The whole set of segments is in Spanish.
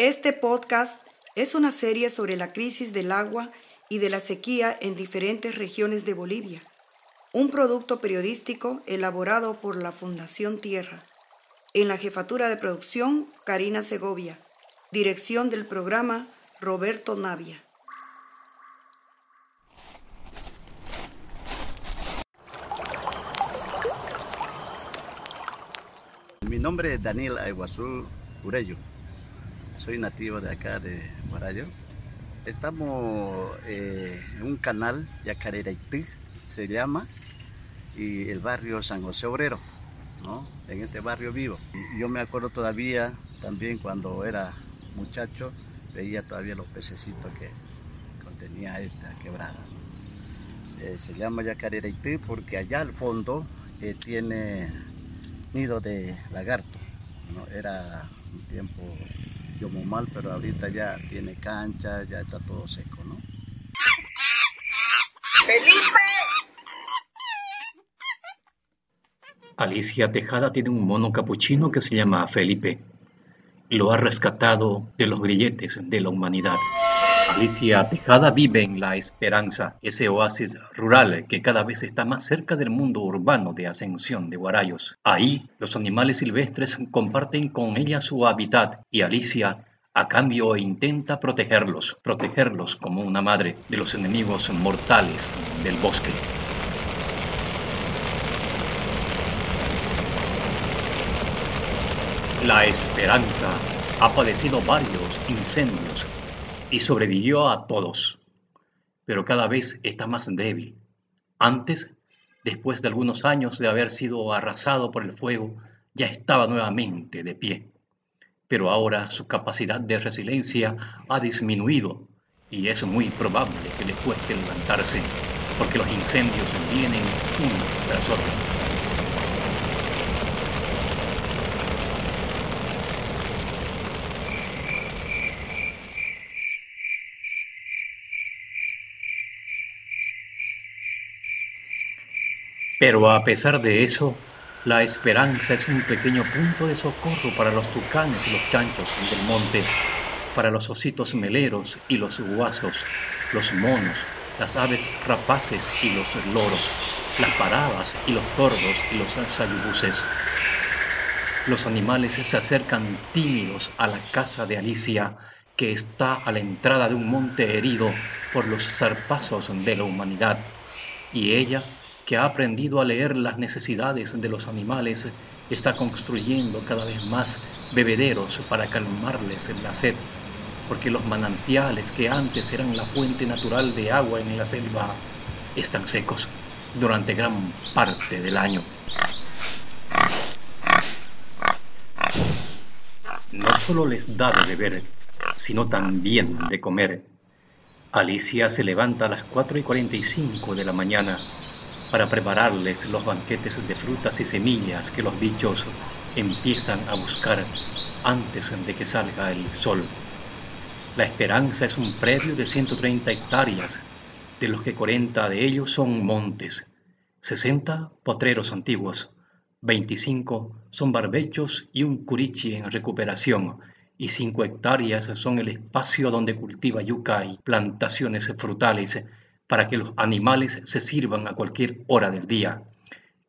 Este podcast es una serie sobre la crisis del agua y de la sequía en diferentes regiones de Bolivia, un producto periodístico elaborado por la Fundación Tierra. En la jefatura de producción, Karina Segovia. Dirección del programa, Roberto Navia. Mi nombre es Daniel Aiguazú Urello. Soy nativo de acá de Guarayo. Estamos eh, en un canal, Yacareraití se llama, y el barrio San José Obrero, ¿no? En este barrio vivo. Yo me acuerdo todavía, también cuando era muchacho, veía todavía los pececitos que contenía esta quebrada. Eh, se llama Yacareraití porque allá al fondo eh, tiene nido de lagarto. Era un tiempo yo muy mal, pero ahorita ya tiene cancha, ya está todo seco, ¿no? ¡Felipe! Alicia Tejada tiene un mono capuchino que se llama Felipe. Lo ha rescatado de los grilletes de la humanidad. Alicia Tejada vive en La Esperanza, ese oasis rural que cada vez está más cerca del mundo urbano de Ascensión de Guarayos. Ahí los animales silvestres comparten con ella su hábitat y Alicia a cambio intenta protegerlos, protegerlos como una madre de los enemigos mortales del bosque. La Esperanza ha padecido varios incendios y sobrevivió a todos, pero cada vez está más débil. Antes, después de algunos años de haber sido arrasado por el fuego, ya estaba nuevamente de pie. Pero ahora su capacidad de resiliencia ha disminuido y es muy probable que le cueste levantarse, porque los incendios vienen uno tras otro. Pero a pesar de eso, la esperanza es un pequeño punto de socorro para los tucanes y los chanchos del monte, para los ositos meleros y los guasos, los monos, las aves rapaces y los loros, las parabas y los tordos y los sayubuses. Los animales se acercan tímidos a la casa de Alicia, que está a la entrada de un monte herido por los zarpazos de la humanidad, y ella que ha aprendido a leer las necesidades de los animales, está construyendo cada vez más bebederos para calmarles la sed, porque los manantiales que antes eran la fuente natural de agua en la selva están secos durante gran parte del año. No solo les da de beber, sino también de comer. Alicia se levanta a las 4 y 45 de la mañana para prepararles los banquetes de frutas y semillas que los bichos empiezan a buscar antes de que salga el sol. La Esperanza es un predio de 130 hectáreas, de los que 40 de ellos son montes, 60 potreros antiguos, 25 son barbechos y un curichi en recuperación, y 5 hectáreas son el espacio donde cultiva yuca y plantaciones frutales para que los animales se sirvan a cualquier hora del día,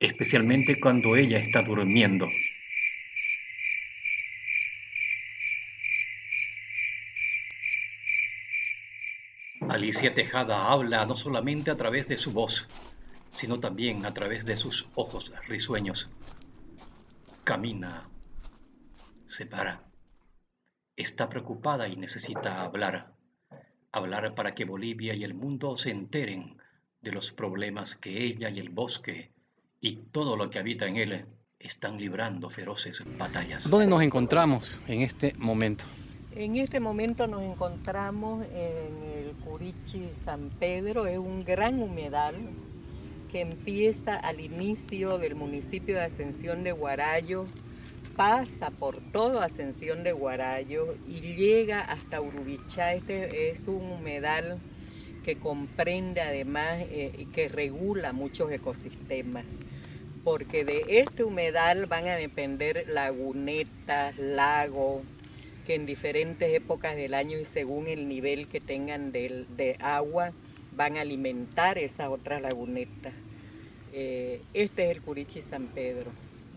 especialmente cuando ella está durmiendo. Alicia Tejada habla no solamente a través de su voz, sino también a través de sus ojos risueños. Camina, se para, está preocupada y necesita hablar hablar para que Bolivia y el mundo se enteren de los problemas que ella y el bosque y todo lo que habita en él están librando feroces batallas. ¿Dónde nos encontramos en este momento? En este momento nos encontramos en el Curichi San Pedro, es un gran humedal que empieza al inicio del municipio de Ascensión de Guarayo, pasa por toda Ascensión de Guarayo y llega hasta Urubichá. Este es un humedal que comprende además eh, y que regula muchos ecosistemas, porque de este humedal van a depender lagunetas, lagos, que en diferentes épocas del año y según el nivel que tengan de, agua van a alimentar esas otras lagunetas. Eh, este es el Curichi San Pedro,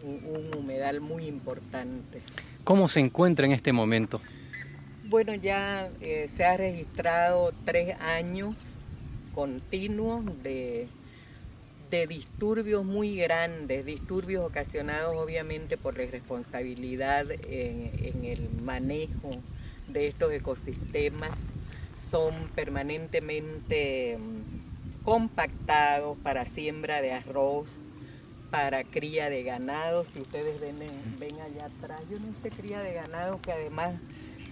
un, humedal muy importante. ¿Cómo se encuentra en este momento? Bueno, ya eh, se ha registrado tres años continuos de de disturbios muy grandes, disturbios ocasionados obviamente por la irresponsabilidad en, el manejo de estos ecosistemas, son permanentemente mm, compactados para siembra de arroz, para cría de ganado. Si ustedes ven, ven allá atrás, yo no sé cría de ganado que además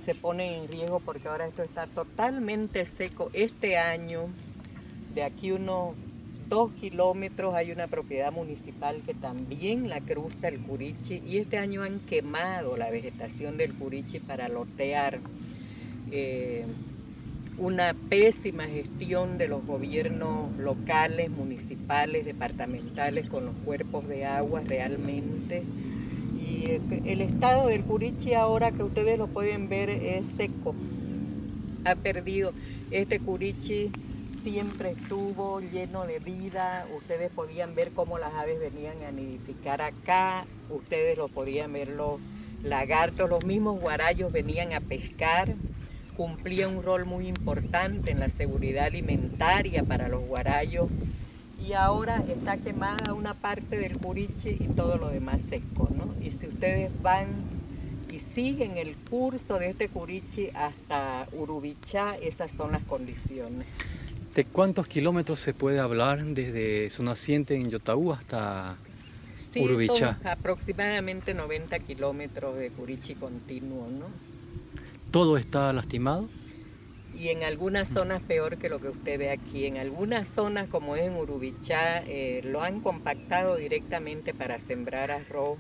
se pone en riesgo porque ahora esto está totalmente seco. Este año, de aquí unos dos kilómetros hay una propiedad municipal que también la cruza el Curichi y este año han quemado la vegetación del Curichi para lotear. Eh, una pésima gestión de los gobiernos locales, municipales, departamentales con los cuerpos de agua realmente. Y el estado del Curichi ahora que ustedes lo pueden ver es seco. Ha perdido este Curichi siempre estuvo lleno de vida, ustedes podían ver cómo las aves venían a nidificar acá, ustedes lo podían ver los lagartos, los mismos guarayos venían a pescar, cumplía un rol muy importante en la seguridad alimentaria para los guarayos y ahora está quemada una parte del curichi y todo lo demás seco, ¿no? Y si ustedes van y siguen el curso de este curichi hasta Urubichá, esas son las condiciones. ¿De cuántos kilómetros se puede hablar desde su naciente en Yotaú hasta sí, aproximadamente 90 kilómetros de Curichi continuo, ¿no? ¿Todo está lastimado? Y en algunas zonas peor que lo que usted ve aquí. En algunas zonas, como es en Urubichá, eh, lo han compactado directamente para sembrar arroz.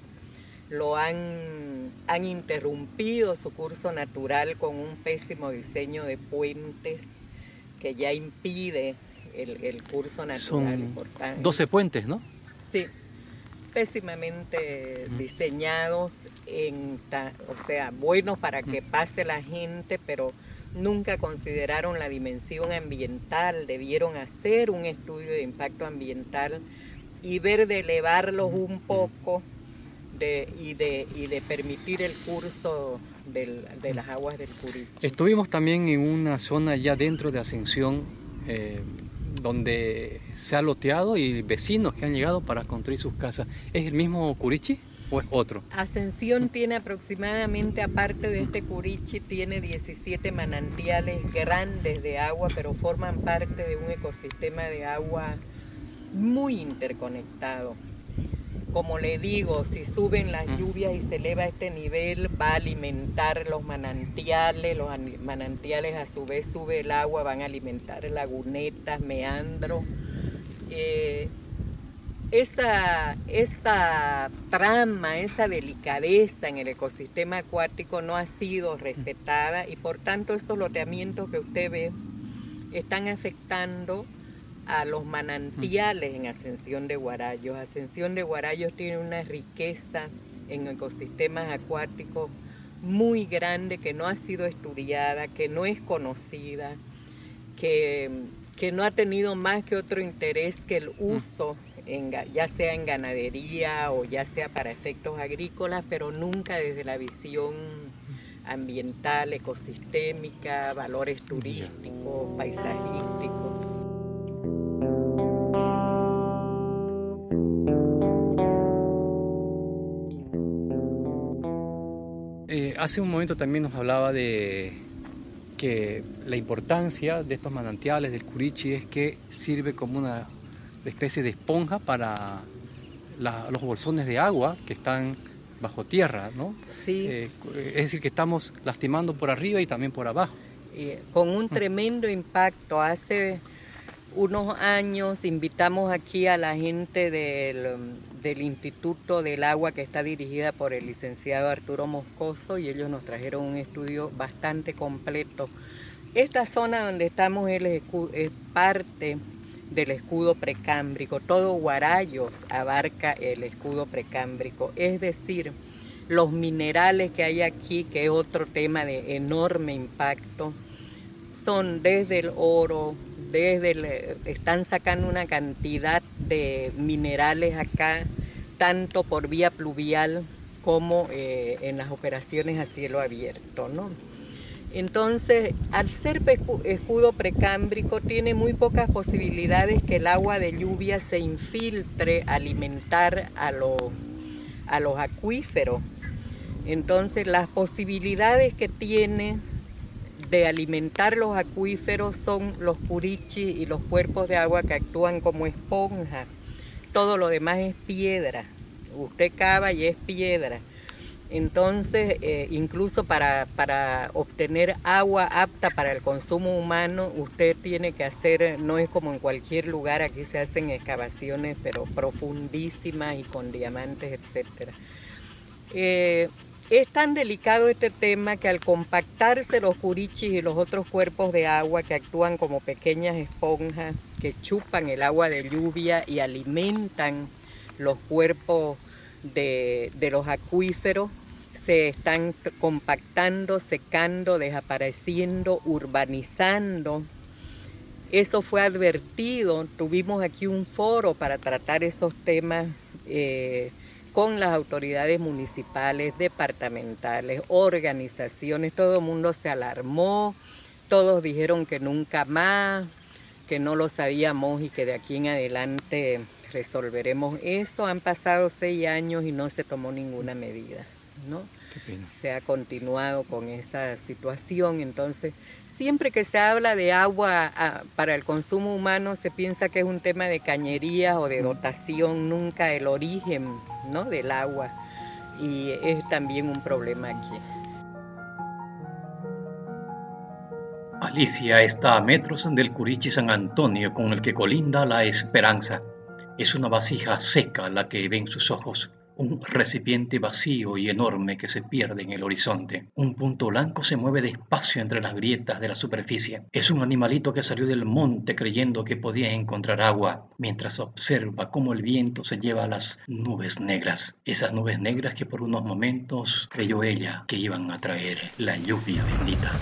Lo han, han interrumpido su curso natural con un pésimo diseño de puentes que ya impide el, curso natural. Son 12 puentes, ¿no? Sí, pésimamente diseñados, en o sea, buenos para que pase la gente, pero nunca consideraron la dimensión ambiental, debieron hacer un estudio de impacto ambiental y ver de elevarlos un poco de, y, de, y de permitir el curso de las aguas del Curichi. Estuvimos también en una zona ya dentro de Ascensión eh, donde se ha loteado y vecinos que han llegado para construir sus casas. ¿Es el mismo Curichi? ¿O es otro? Ascensión tiene aproximadamente, aparte de este Curichi, tiene 17 manantiales grandes de agua, pero forman parte de un ecosistema de agua muy interconectado como le digo, si suben las lluvias y se eleva este nivel, va a alimentar los manantiales, los manantiales a su vez sube el agua, van a alimentar lagunetas, meandros. Eh, esta, esta trama, esa delicadeza en el ecosistema acuático no ha sido respetada y por tanto estos loteamientos que usted ve están afectando a los manantiales en Ascensión de Guarayos. Ascensión de Guarayos tiene una riqueza en ecosistemas acuáticos muy grande que no ha sido estudiada, que no es conocida, que, que no ha tenido más que otro interés que el uso, en, ya sea en ganadería o ya sea para efectos agrícolas, pero nunca desde la visión ambiental, ecosistémica, valores turísticos, paisajísticos. Hace un momento también nos hablaba de que la importancia de estos manantiales del Curichi es que sirve como una especie de esponja para los bolsones de agua que están bajo tierra, ¿no? Sí. Eh, es decir, que estamos lastimando por arriba y también por abajo. con un tremendo impacto. Hace unos años invitamos aquí a la gente del, del Instituto del Agua que está dirigida por el licenciado Arturo Moscoso y ellos nos trajeron un estudio bastante completo. Esta zona donde estamos es, es parte del escudo precámbrico, todo Guarayos abarca el escudo precámbrico, es decir, los minerales que hay aquí, que es otro tema de enorme impacto, son desde el oro, desde están sacando una cantidad de minerales acá, tanto por vía pluvial como eh, en las operaciones a cielo abierto. ¿no? Entonces, al ser escudo precámbrico, tiene muy pocas posibilidades que el agua de lluvia se infiltre a alimentar a los, a los acuíferos. Entonces, las posibilidades que tiene de alimentar los acuíferos son los purichis y los cuerpos de agua que actúan como esponja. Todo lo demás es piedra. Usted cava y es piedra. Entonces, eh, incluso para, para, obtener agua apta para el consumo humano, usted tiene que hacer, no es como en cualquier lugar, aquí se hacen excavaciones, pero profundísimas y con diamantes, etc. es tan delicado este tema que al compactarse los curichis y los otros cuerpos de agua que actúan como pequeñas esponjas, que chupan el agua de lluvia y alimentan los cuerpos de, los acuíferos se están compactando, secando, desapareciendo, urbanizando. Eso fue advertido, tuvimos aquí un foro para tratar esos temas eh, con las autoridades municipales, departamentales, organizaciones, todo el mundo se alarmó, todos dijeron que nunca más, que no lo sabíamos y que de aquí en adelante resolveremos esto. Han pasado seis años y no se tomó ninguna medida, ¿no? Se ha continuado con esa situación, entonces siempre que se habla de agua ah, para el consumo humano se piensa que es un tema de cañería o de dotación, nunca el origen ¿no? del agua. Y es también un problema aquí. Alicia está a metros del Curichi San Antonio con el que colinda la Esperanza. Es una vasija seca la que ven sus ojos, un recipiente vacío y enorme que se pierde en el horizonte. Un punto blanco se mueve despacio entre las grietas de la superficie. Es un animalito que salió del monte creyendo que podía encontrar agua, mientras observa cómo el viento se lleva a las nubes negras. Esas nubes negras que por unos momentos creyó ella que iban a traer la lluvia bendita.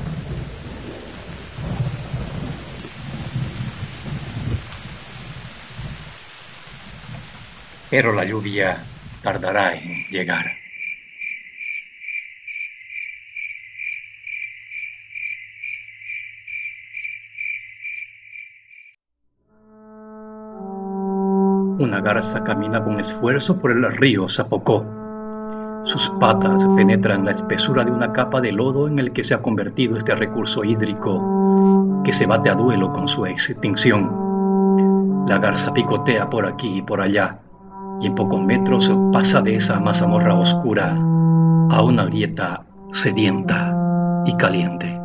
pero la lluvia tardará en llegar. Una garza camina con esfuerzo por el río Zapocó. Sus patas penetran la espesura de una capa de lodo en el que se ha convertido este recurso hídrico que se bate a duelo con su extinción. La garza picotea por aquí y por allá, y en pocos metros pasa de esa mazamorra oscura a una grieta sedienta y caliente.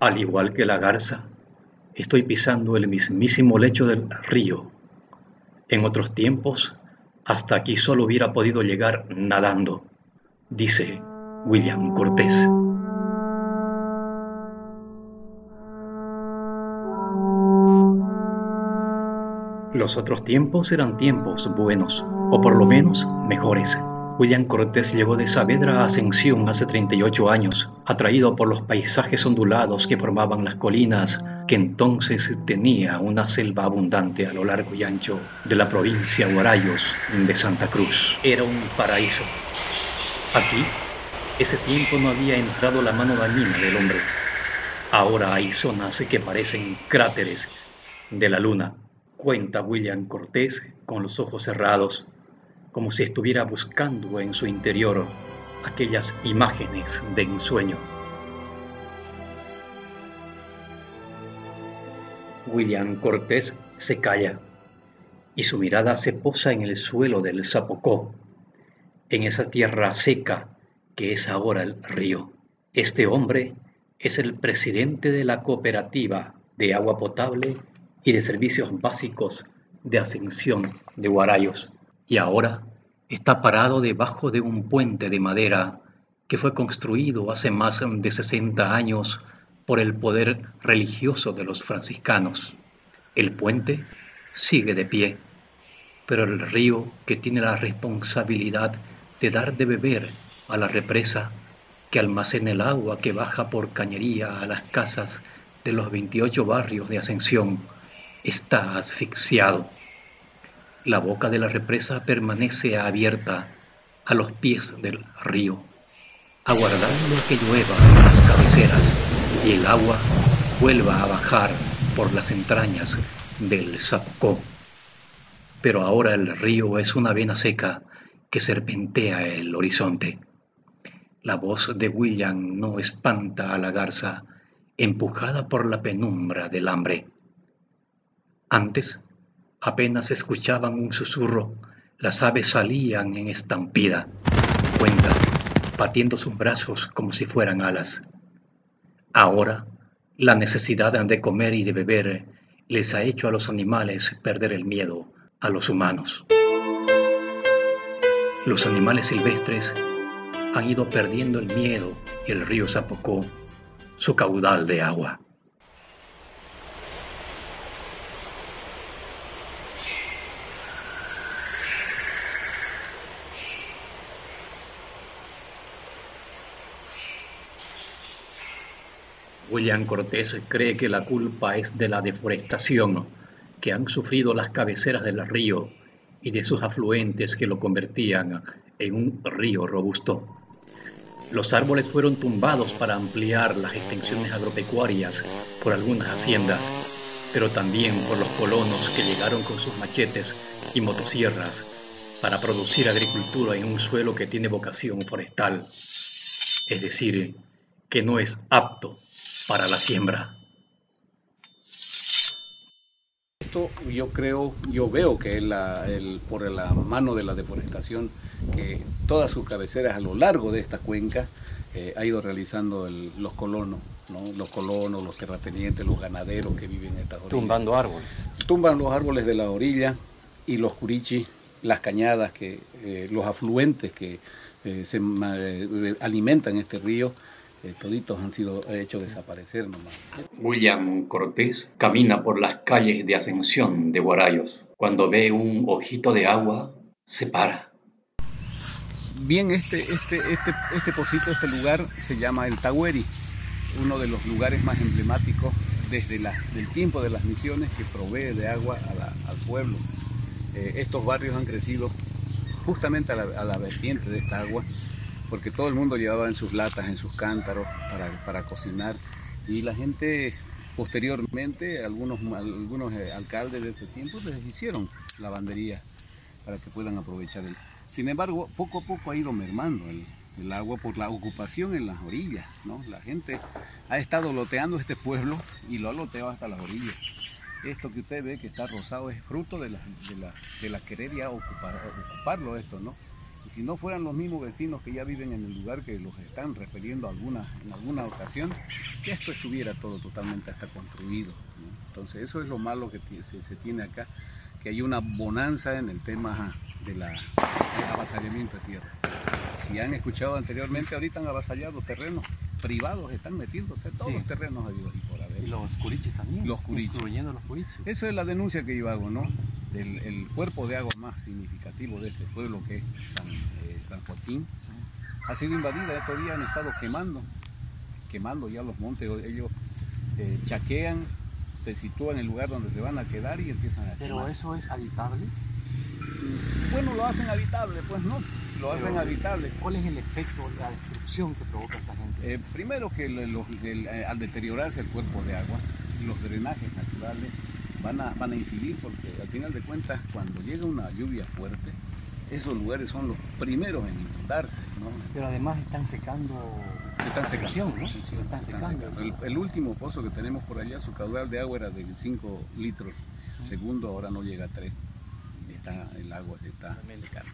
Al igual que la garza, estoy pisando el mismísimo lecho del río. En otros tiempos, hasta aquí solo hubiera podido llegar nadando, dice William Cortés. Los otros tiempos eran tiempos buenos, o por lo menos mejores. William Cortés llegó de Saavedra a Ascensión hace 38 años, atraído por los paisajes ondulados que formaban las colinas que entonces tenía una selva abundante a lo largo y ancho de la provincia Guarayos de Santa Cruz. Era un paraíso. Aquí, ese tiempo no había entrado la mano dañina del hombre. Ahora hay zonas que parecen cráteres de la luna cuenta William Cortés con los ojos cerrados, como si estuviera buscando en su interior aquellas imágenes de ensueño. William Cortés se calla y su mirada se posa en el suelo del Zapocó, en esa tierra seca que es ahora el río. Este hombre es el presidente de la cooperativa de agua potable y de servicios básicos de ascensión de Guarayos. Y ahora está parado debajo de un puente de madera que fue construido hace más de 60 años por el poder religioso de los franciscanos. El puente sigue de pie pero el río que tiene la responsabilidad de dar de beber a la represa que almacena el agua que baja por cañería a las casas de los 28 barrios de Ascensión, está asfixiado. La boca de la represa permanece abierta a los pies del río, aguardando a que llueva en las cabeceras y el agua vuelva a bajar por las entrañas del Zapocó. Pero ahora el río es una vena seca que serpentea el horizonte. La voz de William no espanta a la garza empujada por la penumbra del hambre. Antes apenas escuchaban un susurro, las aves salían en estampida, cuenta, batiendo sus brazos como si fueran alas. Ahora, la necesidad de comer y de beber les ha hecho a los animales perder el miedo a los humanos. Los animales silvestres han ido perdiendo el miedo y el río Zapocó su caudal de agua. William Cortés cree que la culpa es de la deforestación que han sufrido las cabeceras del río y de sus afluentes que lo convertían en un río robusto. Los árboles fueron tumbados para ampliar las extensiones agropecuarias por algunas haciendas, pero también por los colonos que llegaron con sus machetes y motosierras para producir agricultura en un suelo que tiene vocación forestal, es decir, que no es apto para la siembra. Esto yo creo, yo veo que la, por la mano de la deforestación, que todas sus cabeceras a lo largo de esta cuenca eh, ha ido realizando los colonos, los colonos, los terratenientes, los ganaderos que viven en estas orillas. Tumbando árboles. Tumban los árboles de la orilla y los curichis, las cañadas, que, eh, los afluentes que eh, se alimentan este río, eh, toditos han sido hechos desaparecer nomás. William Cortés camina por las calles de Ascensión de Guarayos. Cuando ve un ojito de agua, se para. Bien, este, este, este, este pocito, este lugar se llama el Tagüeri, uno de los lugares más emblemáticos desde la, el tiempo de las misiones que provee de agua al pueblo. Eh, estos barrios han crecido justamente a la, a la vertiente de esta agua porque todo el mundo llevaba en sus latas, en sus cántaros para, cocinar y la gente posteriormente, algunos, algunos eh, alcaldes de ese tiempo les hicieron lavandería para que puedan aprovechar el... Sin embargo, poco a poco ha ido mermando el, el agua por la ocupación en las orillas, ¿no? La gente ha estado loteando este pueblo y lo ha loteado hasta las orillas. Esto que usted ve que está rosado es fruto de la, de la, de querer ya ocupar, ocuparlo esto, ¿no? Y si no fueran los mismos vecinos que ya viven en el lugar que los están refiriendo alguna, en alguna ocasión, que esto estuviera todo totalmente hasta construido. Entonces eso es lo malo que se, tiene acá, que hay una bonanza en el tema del avasallamiento de tierra. Si han escuchado anteriormente, ahorita han avasallado terrenos privados, están metiéndose todos los terrenos y por Y los curiches también. Los curiches. los curiches. Eso es la denuncia que yo hago, ¿no? El cuerpo de agua más significativo de este pueblo que es San, eh, Joaquín, ha sido invadida, estos días han estado quemando, quemando ya los montes, ellos eh, chaquean, se sitúan en el lugar donde se van a quedar y empiezan a ¿Pero eso es habitable? Bueno, lo hacen habitable, pues no, lo hacen habitable. ¿Cuál es el efecto, la destrucción que provoca esta gente? Eh, primero que al deteriorarse el cuerpo de agua, los drenajes naturales van a, van a incidir porque al final de cuentas cuando llega una lluvia fuerte, esos lugares son los primeros en inundarse. ¿no? Pero además están secando. Se están secando, ¿no? están secando. El, último pozo que tenemos por allá, su caudal de agua era de 5 litros segundo, ahora no llega a 3. Está, el agua se está secando.